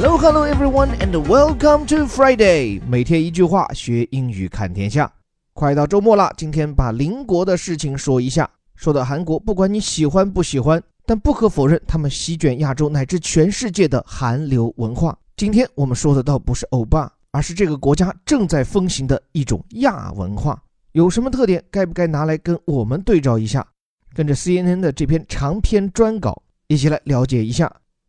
Hello, hello, everyone, and welcome to Friday。每天一句话，学英语看天下。快到周末了，今天把邻国的事情说一下。说到韩国，不管你喜欢不喜欢，但不可否认，他们席卷亚洲乃至全世界的韩流文化。今天我们说的倒不是欧巴，而是这个国家正在风行的一种亚文化。有什么特点？该不该拿来跟我们对照一下？跟着 CNN 的这篇长篇专稿，一起来了解一下。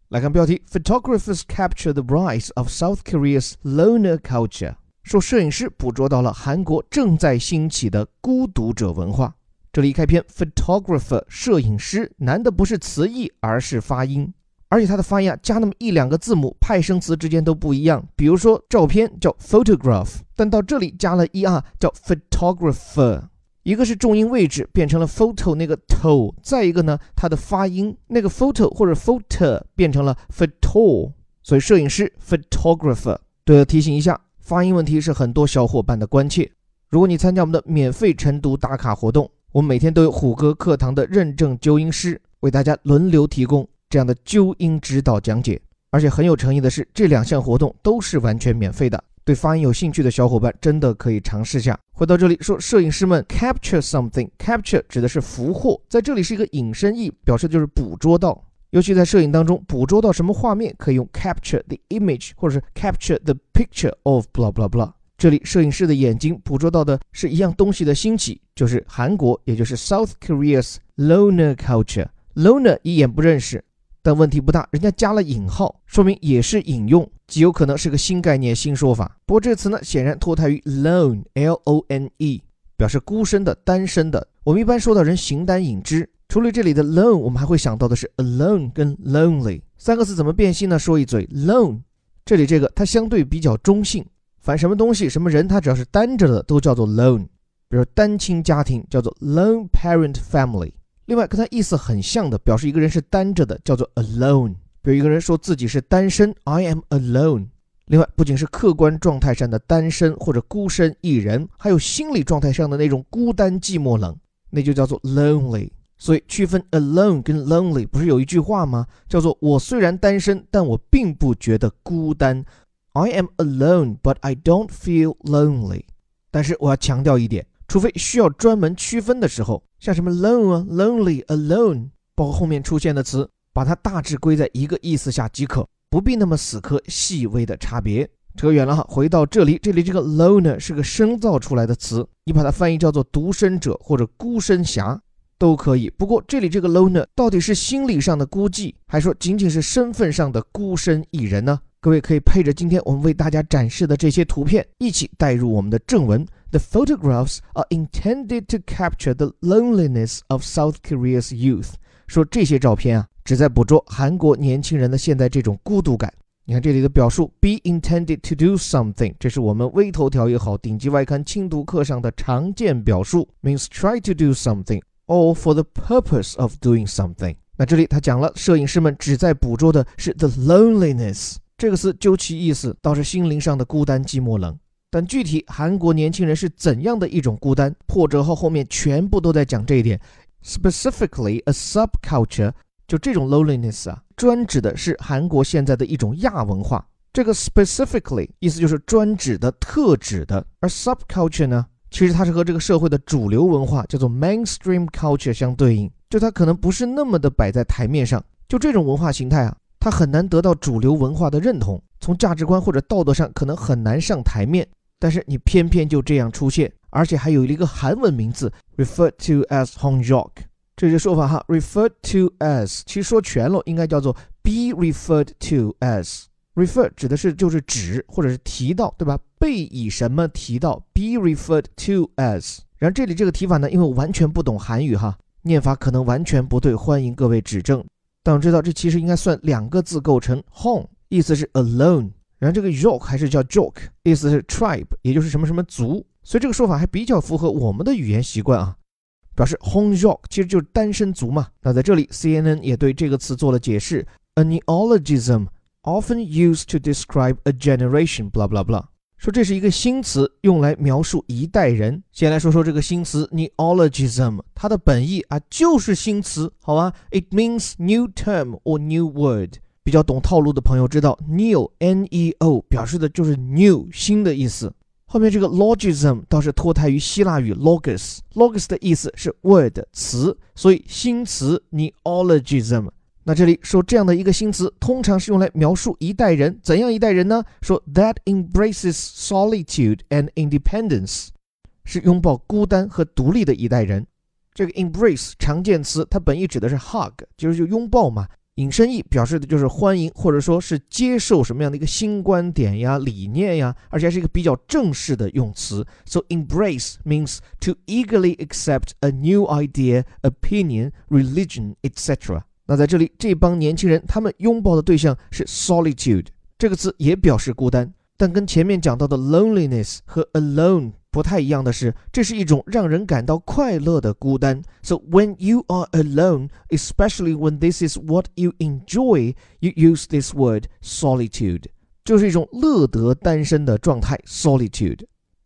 来看标题：Photographers capture the rise of South Korea's loner culture。说摄影师捕捉到了韩国正在兴起的孤独者文化。这里一开篇，photographer 摄影师难的不是词义，而是发音，而且它的发音啊加那么一两个字母，派生词之间都不一样。比如说照片叫 photograph，但到这里加了 er，叫 photographer。一个是重音位置变成了 photo 那个 to，再一个呢，它的发音那个 photo 或者 photo 变成了 photo，所以摄影师 photographer。对了，提醒一下，发音问题是很多小伙伴的关切。如果你参加我们的免费晨读打卡活动，我们每天都有虎哥课堂的认证纠音师为大家轮流提供这样的纠音指导讲解，而且很有诚意的是，这两项活动都是完全免费的。对发音有兴趣的小伙伴，真的可以尝试下。回到这里说，摄影师们 capture something，capture 指的是俘获，在这里是一个引申义，表示就是捕捉到。尤其在摄影当中，捕捉到什么画面，可以用 capture the image，或者是 capture the picture of blah blah blah。这里摄影师的眼睛捕捉到的是一样东西的兴起，就是韩国，也就是 South Korea's loner culture。loner 一眼不认识。但问题不大，人家加了引号，说明也是引用，极有可能是个新概念、新说法。不过这个词呢，显然脱胎于 lone，L-O-N-E，表示孤身的、单身的。我们一般说到人形单影只，除了这里的 lone，我们还会想到的是 alone 跟 lonely 三个词怎么变性呢？说一嘴 lone，这里这个它相对比较中性，凡什么东西、什么人，它只要是单着的，都叫做 lone。比如单亲家庭叫做 lone parent family。另外，跟它意思很像的，表示一个人是单着的，叫做 alone。比如一个人说自己是单身，I am alone。另外，不仅是客观状态上的单身或者孤身一人，还有心理状态上的那种孤单寂寞冷，那就叫做 lonely。所以，区分 alone 跟 lonely，不是有一句话吗？叫做我虽然单身，但我并不觉得孤单。I am alone，but I don't feel lonely。但是我要强调一点。除非需要专门区分的时候，像什么 lone 啊、lonely、alone，包括后面出现的词，把它大致归在一个意思下即可，不必那么死磕细微的差别。扯远了哈，回到这里，这里这个 loner 是个生造出来的词，你把它翻译叫做独身者或者孤身侠都可以。不过这里这个 loner 到底是心理上的孤寂，还说仅仅是身份上的孤身一人呢？各位可以配着今天我们为大家展示的这些图片一起带入我们的正文。The photographs are intended to capture the loneliness of South Korea's youth。说这些照片啊，旨在捕捉韩国年轻人的现在这种孤独感。你看这里的表述，be intended to do something，这是我们微头条也好，顶级外刊精读课上的常见表述，means try to do something or for the purpose of doing something。那这里他讲了，摄影师们旨在捕捉的是 the loneliness 这个词，究其意思，倒是心灵上的孤单、寂寞、冷。但具体韩国年轻人是怎样的一种孤单？破折号后面全部都在讲这一点。Specifically, a subculture，就这种 loneliness 啊，专指的是韩国现在的一种亚文化。这个 specifically 意思就是专指的、特指的。而 subculture 呢，其实它是和这个社会的主流文化叫做 mainstream culture 相对应，就它可能不是那么的摆在台面上。就这种文化形态啊，它很难得到主流文化的认同，从价值观或者道德上可能很难上台面。但是你偏偏就这样出现，而且还有一个韩文名字，referred to as Hongjok，这些说法哈，referred to as，其实说全了应该叫做 be referred to as，refer 指的是就是指或者是提到，对吧？被以什么提到，be referred to as。然后这里这个提法呢，因为我完全不懂韩语哈，念法可能完全不对，欢迎各位指正。但我知道这其实应该算两个字构成，home 意思是 alone。然后这个 York 还是叫 Joke，意思是 tribe，也就是什么什么族，所以这个说法还比较符合我们的语言习惯啊，表示 home York 其实就是单身族嘛。那在这里，CNN 也对这个词做了解释，a neologism often used to describe a generation，blah blah blah，说这是一个新词，用来描述一代人。先来说说这个新词 neologism，它的本意啊就是新词，好吧？It means new term or new word。比较懂套路的朋友知道，neo（n-e-o） 表示的就是 new 新的意思。后面这个 logism 倒是脱胎于希腊语 logos，logos 的意思是 word 词，所以新词 neologism。那这里说这样的一个新词，通常是用来描述一代人，怎样一代人呢？说 that embraces solitude and independence，是拥抱孤单和独立的一代人。这个 embrace 常见词，它本意指的是 hug，就是就拥抱嘛。引申义表示的就是欢迎，或者说是接受什么样的一个新观点呀、理念呀，而且还是一个比较正式的用词。So embrace means to eagerly accept a new idea, opinion, religion, etc. 那在这里，这帮年轻人他们拥抱的对象是 solitude 这个词，也表示孤单，但跟前面讲到的 loneliness 和 alone。不太一样的是，这是一种让人感到快乐的孤单。So when you are alone, especially when this is what you enjoy, you use this word solitude，就是一种乐得单身的状态 solitude。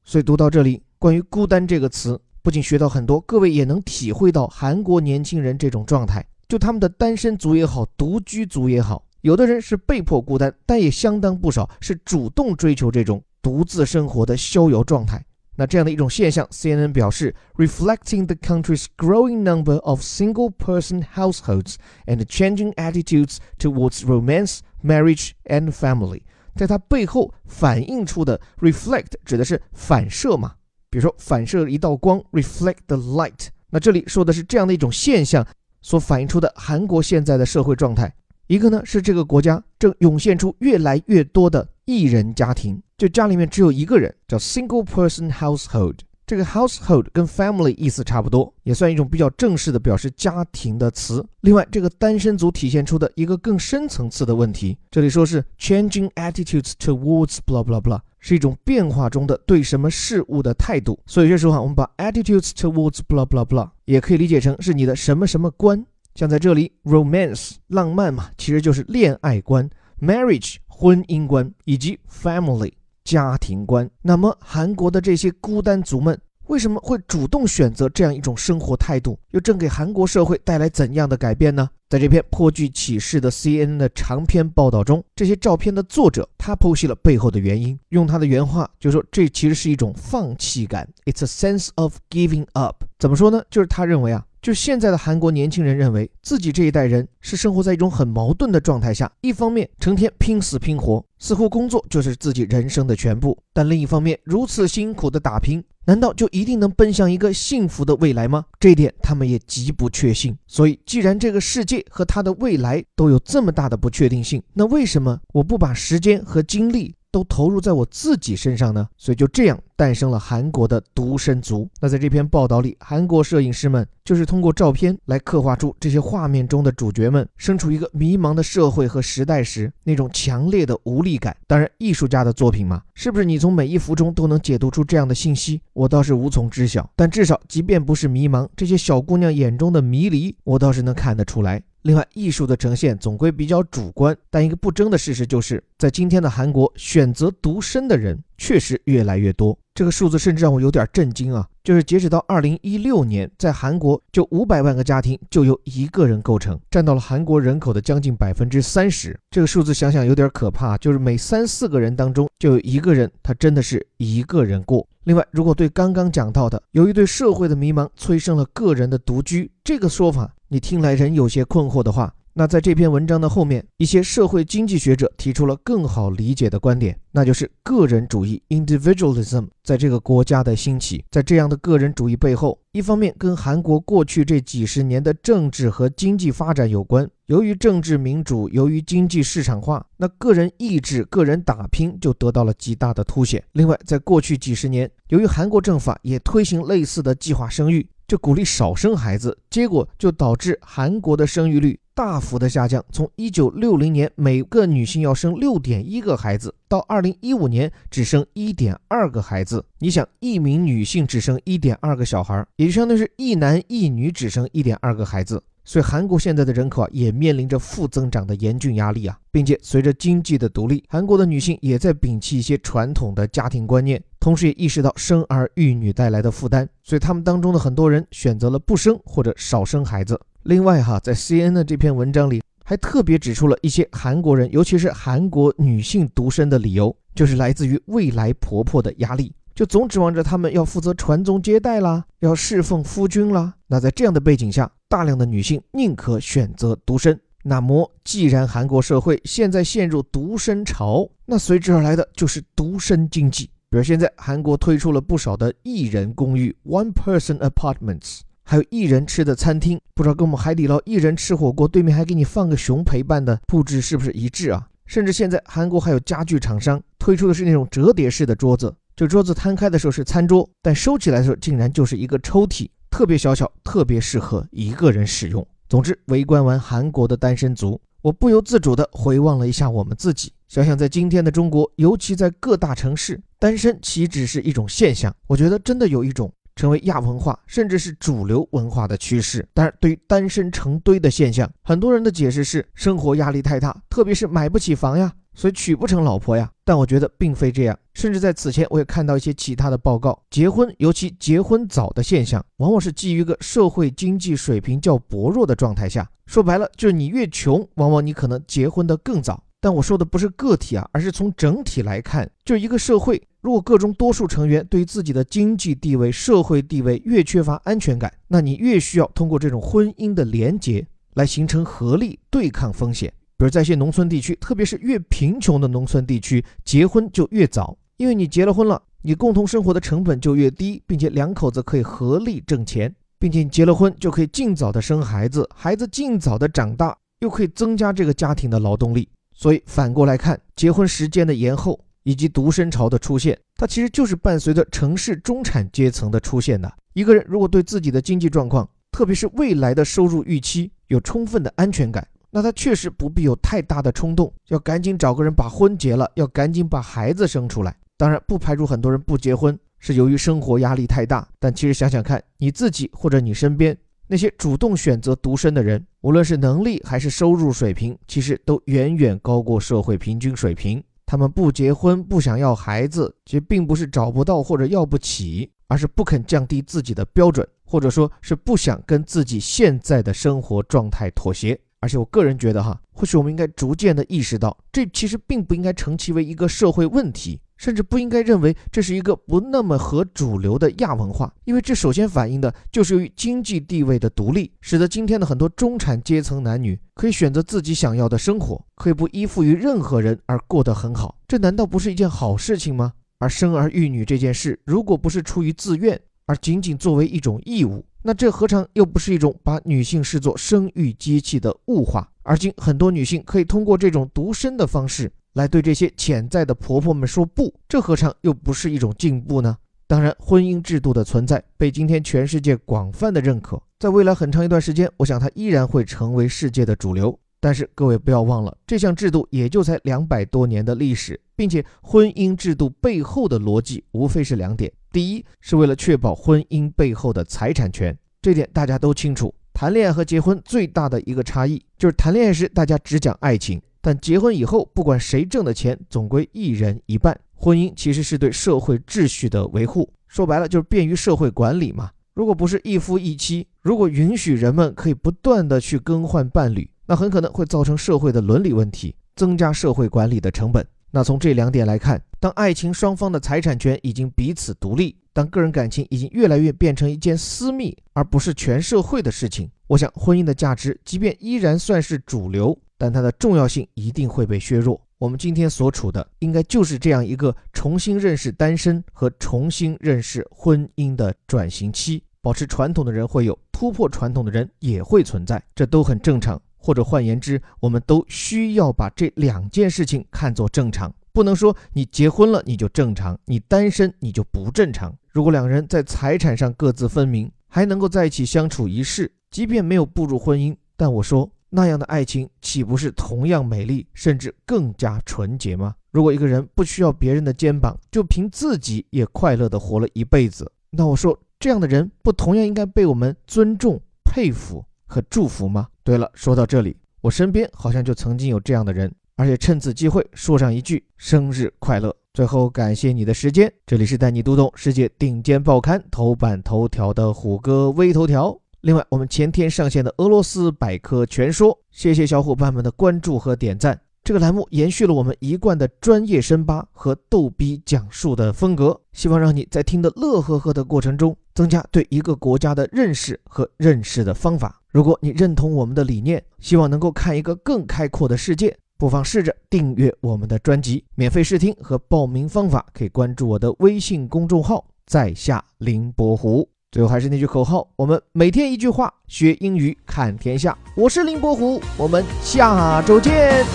所以读到这里，关于孤单这个词，不仅学到很多，各位也能体会到韩国年轻人这种状态。就他们的单身族也好，独居族也好，有的人是被迫孤单，但也相当不少是主动追求这种独自生活的逍遥状态。那这样的一种现象，CNN 表示，reflecting the country's growing number of single-person households and changing attitudes towards romance, marriage and family，在它背后反映出的 reflect 指的是反射嘛，比如说反射一道光，reflect the light。那这里说的是这样的一种现象所反映出的韩国现在的社会状态。一个呢是这个国家正涌现出越来越多的一人家庭。就家里面只有一个人，叫 single person household。这个 household 跟 family 意思差不多，也算一种比较正式的表示家庭的词。另外，这个单身族体现出的一个更深层次的问题，这里说是 changing attitudes towards blah blah blah，是一种变化中的对什么事物的态度。所以这时候啊，我们把 attitudes towards blah blah blah 也可以理解成是你的什么什么观。像在这里，romance 浪漫嘛，其实就是恋爱观；marriage 婚姻观，以及 family。家庭观。那么，韩国的这些孤单族们为什么会主动选择这样一种生活态度？又正给韩国社会带来怎样的改变呢？在这篇颇具启示的 CNN 的长篇报道中，这些照片的作者他剖析了背后的原因。用他的原话就说：“这其实是一种放弃感，It's a sense of giving up。”怎么说呢？就是他认为啊。就现在的韩国年轻人认为自己这一代人是生活在一种很矛盾的状态下，一方面成天拼死拼活，似乎工作就是自己人生的全部；但另一方面，如此辛苦的打拼，难道就一定能奔向一个幸福的未来吗？这一点他们也极不确信。所以，既然这个世界和他的未来都有这么大的不确定性，那为什么我不把时间和精力？都投入在我自己身上呢，所以就这样诞生了韩国的独身族。那在这篇报道里，韩国摄影师们就是通过照片来刻画出这些画面中的主角们身处一个迷茫的社会和时代时那种强烈的无力感。当然，艺术家的作品嘛，是不是你从每一幅中都能解读出这样的信息，我倒是无从知晓。但至少，即便不是迷茫，这些小姑娘眼中的迷离，我倒是能看得出来。另外，艺术的呈现总归比较主观，但一个不争的事实就是，在今天的韩国，选择独身的人确实越来越多。这个数字甚至让我有点震惊啊！就是截止到二零一六年，在韩国就五百万个家庭就由一个人构成，占到了韩国人口的将近百分之三十。这个数字想想有点可怕，就是每三四个人当中就有一个人，他真的是一个人过。另外，如果对刚刚讲到的，由于对社会的迷茫催生了个人的独居这个说法，你听来仍有些困惑的话，那在这篇文章的后面，一些社会经济学者提出了更好理解的观点，那就是个人主义 （individualism） 在这个国家的兴起。在这样的个人主义背后，一方面跟韩国过去这几十年的政治和经济发展有关。由于政治民主，由于经济市场化，那个人意志、个人打拼就得到了极大的凸显。另外，在过去几十年，由于韩国政府也推行类似的计划生育。就鼓励少生孩子，结果就导致韩国的生育率大幅的下降。从一九六零年每个女性要生六点一个孩子，到二零一五年只生一点二个孩子。你想，一名女性只生一点二个小孩，也就相当于是一男一女只生一点二个孩子。所以韩国现在的人口啊，也面临着负增长的严峻压力啊，并且随着经济的独立，韩国的女性也在摒弃一些传统的家庭观念，同时也意识到生儿育女带来的负担，所以他们当中的很多人选择了不生或者少生孩子。另外哈，在 CNN 的这篇文章里，还特别指出了一些韩国人，尤其是韩国女性独身的理由，就是来自于未来婆婆的压力，就总指望着他们要负责传宗接代啦，要侍奉夫君啦。那在这样的背景下，大量的女性宁可选择独身。那么，既然韩国社会现在陷入独身潮，那随之而来的就是独身经济。比如现在韩国推出了不少的一人公寓 （one person apartments），还有一人吃的餐厅，不知道跟我们海底捞一人吃火锅对面还给你放个熊陪伴的布置是不是一致啊？甚至现在韩国还有家具厂商推出的是那种折叠式的桌子，这桌子摊开的时候是餐桌，但收起来的时候竟然就是一个抽屉，特别小巧，特别适合一个人使用。总之，围观完韩国的单身族，我不由自主地回望了一下我们自己。想想在今天的中国，尤其在各大城市，单身岂止是一种现象？我觉得真的有一种成为亚文化，甚至是主流文化的趋势。当然，对于单身成堆的现象，很多人的解释是生活压力太大，特别是买不起房呀。所以娶不成老婆呀？但我觉得并非这样。甚至在此前，我也看到一些其他的报告，结婚，尤其结婚早的现象，往往是基于一个社会经济水平较薄弱的状态下。说白了，就是你越穷，往往你可能结婚的更早。但我说的不是个体啊，而是从整体来看，就一个社会，如果个中多数成员对于自己的经济地位、社会地位越缺乏安全感，那你越需要通过这种婚姻的连结来形成合力对抗风险。比如在一些农村地区，特别是越贫穷的农村地区，结婚就越早，因为你结了婚了，你共同生活的成本就越低，并且两口子可以合力挣钱，并且你结了婚就可以尽早的生孩子，孩子尽早的长大，又可以增加这个家庭的劳动力。所以反过来看，结婚时间的延后以及独身潮的出现，它其实就是伴随着城市中产阶层的出现的。一个人如果对自己的经济状况，特别是未来的收入预期有充分的安全感。那他确实不必有太大的冲动，要赶紧找个人把婚结了，要赶紧把孩子生出来。当然，不排除很多人不结婚是由于生活压力太大。但其实想想看，你自己或者你身边那些主动选择独身的人，无论是能力还是收入水平，其实都远远高过社会平均水平。他们不结婚、不想要孩子，其实并不是找不到或者要不起，而是不肯降低自己的标准，或者说是不想跟自己现在的生活状态妥协。而且我个人觉得，哈，或许我们应该逐渐的意识到，这其实并不应该成其为一个社会问题，甚至不应该认为这是一个不那么合主流的亚文化，因为这首先反映的就是由于经济地位的独立，使得今天的很多中产阶层男女可以选择自己想要的生活，可以不依附于任何人而过得很好。这难道不是一件好事情吗？而生儿育女这件事，如果不是出于自愿，而仅仅作为一种义务，那这何尝又不是一种把女性视作生育机器的物化？而今很多女性可以通过这种独身的方式来对这些潜在的婆婆们说不，这何尝又不是一种进步呢？当然，婚姻制度的存在被今天全世界广泛的认可，在未来很长一段时间，我想它依然会成为世界的主流。但是各位不要忘了，这项制度也就才两百多年的历史，并且婚姻制度背后的逻辑无非是两点。第一是为了确保婚姻背后的财产权，这点大家都清楚。谈恋爱和结婚最大的一个差异就是，谈恋爱时大家只讲爱情，但结婚以后，不管谁挣的钱，总归一人一半。婚姻其实是对社会秩序的维护，说白了就是便于社会管理嘛。如果不是一夫一妻，如果允许人们可以不断的去更换伴侣，那很可能会造成社会的伦理问题，增加社会管理的成本。那从这两点来看，当爱情双方的财产权已经彼此独立，当个人感情已经越来越变成一件私密而不是全社会的事情，我想婚姻的价值即便依然算是主流，但它的重要性一定会被削弱。我们今天所处的应该就是这样一个重新认识单身和重新认识婚姻的转型期。保持传统的人会有，突破传统的人也会存在，这都很正常。或者换言之，我们都需要把这两件事情看作正常，不能说你结婚了你就正常，你单身你就不正常。如果两人在财产上各自分明，还能够在一起相处一世，即便没有步入婚姻，但我说那样的爱情岂不是同样美丽，甚至更加纯洁吗？如果一个人不需要别人的肩膀，就凭自己也快乐的活了一辈子，那我说这样的人不同样应该被我们尊重、佩服和祝福吗？对了，说到这里，我身边好像就曾经有这样的人，而且趁此机会说上一句生日快乐。最后感谢你的时间，这里是带你读懂世界顶尖报刊头版头条的虎哥微头条，另外，我们前天上线的俄罗斯百科全说，谢谢小伙伴们的关注和点赞。这个栏目延续了我们一贯的专业深扒和逗逼讲述的风格，希望让你在听得乐呵呵的过程中，增加对一个国家的认识和认识的方法。如果你认同我们的理念，希望能够看一个更开阔的世界，不妨试着订阅我们的专辑，免费试听和报名方法可以关注我的微信公众号“在下林伯湖”。最后还是那句口号：我们每天一句话，学英语看天下。我是林伯湖，我们下周见。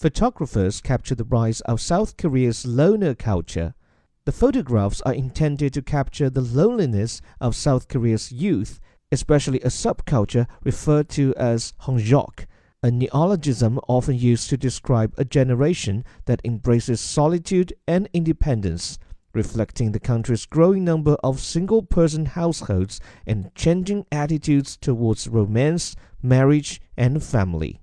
Photographers capture the rise of South Korea's loner culture. The photographs are intended to capture the loneliness of South Korea's youth, especially a subculture referred to as Hongjok, a neologism often used to describe a generation that embraces solitude and independence, reflecting the country's growing number of single person households and changing attitudes towards romance, marriage, and family.